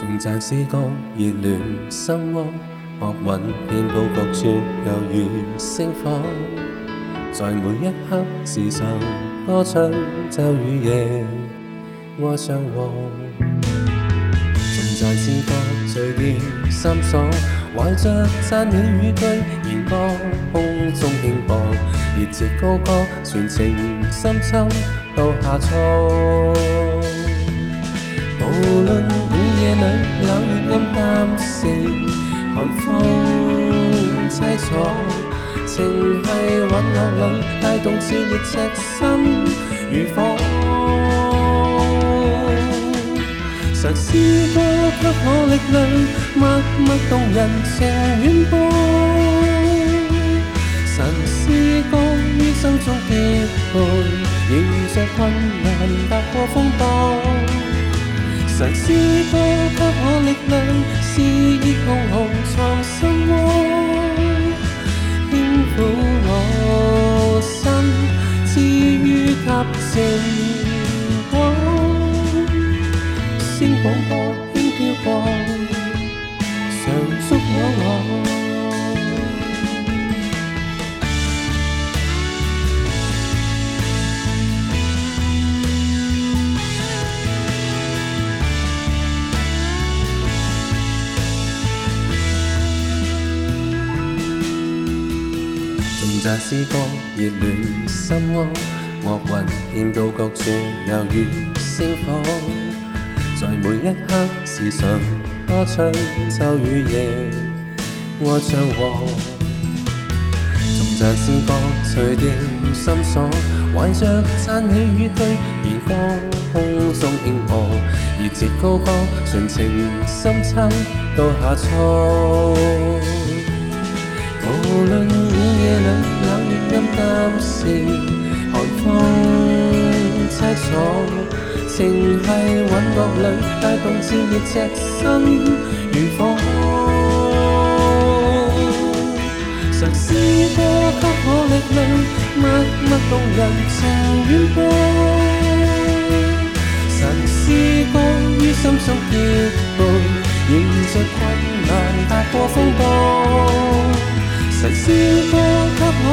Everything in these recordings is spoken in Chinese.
仲赞诗歌热恋心窝，乐运遍布各处，犹如星火。在每一刻时常歌唱就与夜，爱相和。仲赞诗歌醉意心所，怀着赞美语句，而歌空中轻薄，热情高歌，全情深深到下初。无论。夜里冷音擔四寒風凄楚，情係韻樂裏帶動熾熱赤身如火。曾試過給我力量，默默動人情遠播。神試過於心中結伴，迎着困難踏過風波。神是否给我力量？是业红红藏心么？轻抚我心，赐予及正光。星光波轻飘过，常祝我眼。从乍丝歌热恋心窝，恶云遍到各处遥如星火，在每一刻时常歌唱秋与夜，爱唱和。从乍思歌醉掉心锁，怀着赞起与对沿江空中轻和，热切高歌纯情深秋到下初。情係韻樂裏帶動熾熱隻身如火。嘗試過給我力量，默默動人情遠播。嘗試過於心中結步，迎着困難踏過風波。嘗試過給我。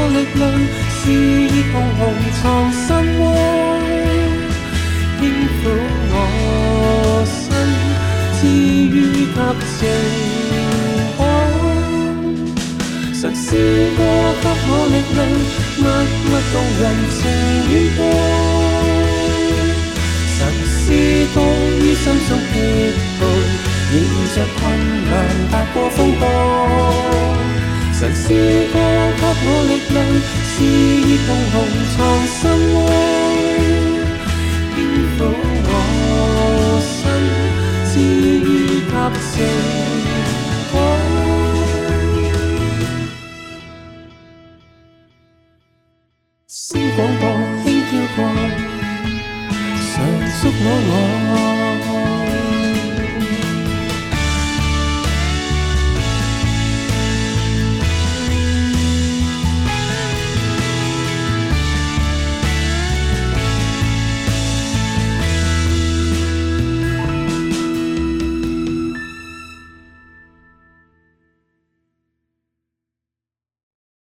知於給誰看？誰試過給我力量，默默動人情遠播。曾試過於心中跌倒，迎着困難踏過風波。曾試過給我力量，肆意碰紅藏心窩。广播轻飘过，常捉我我。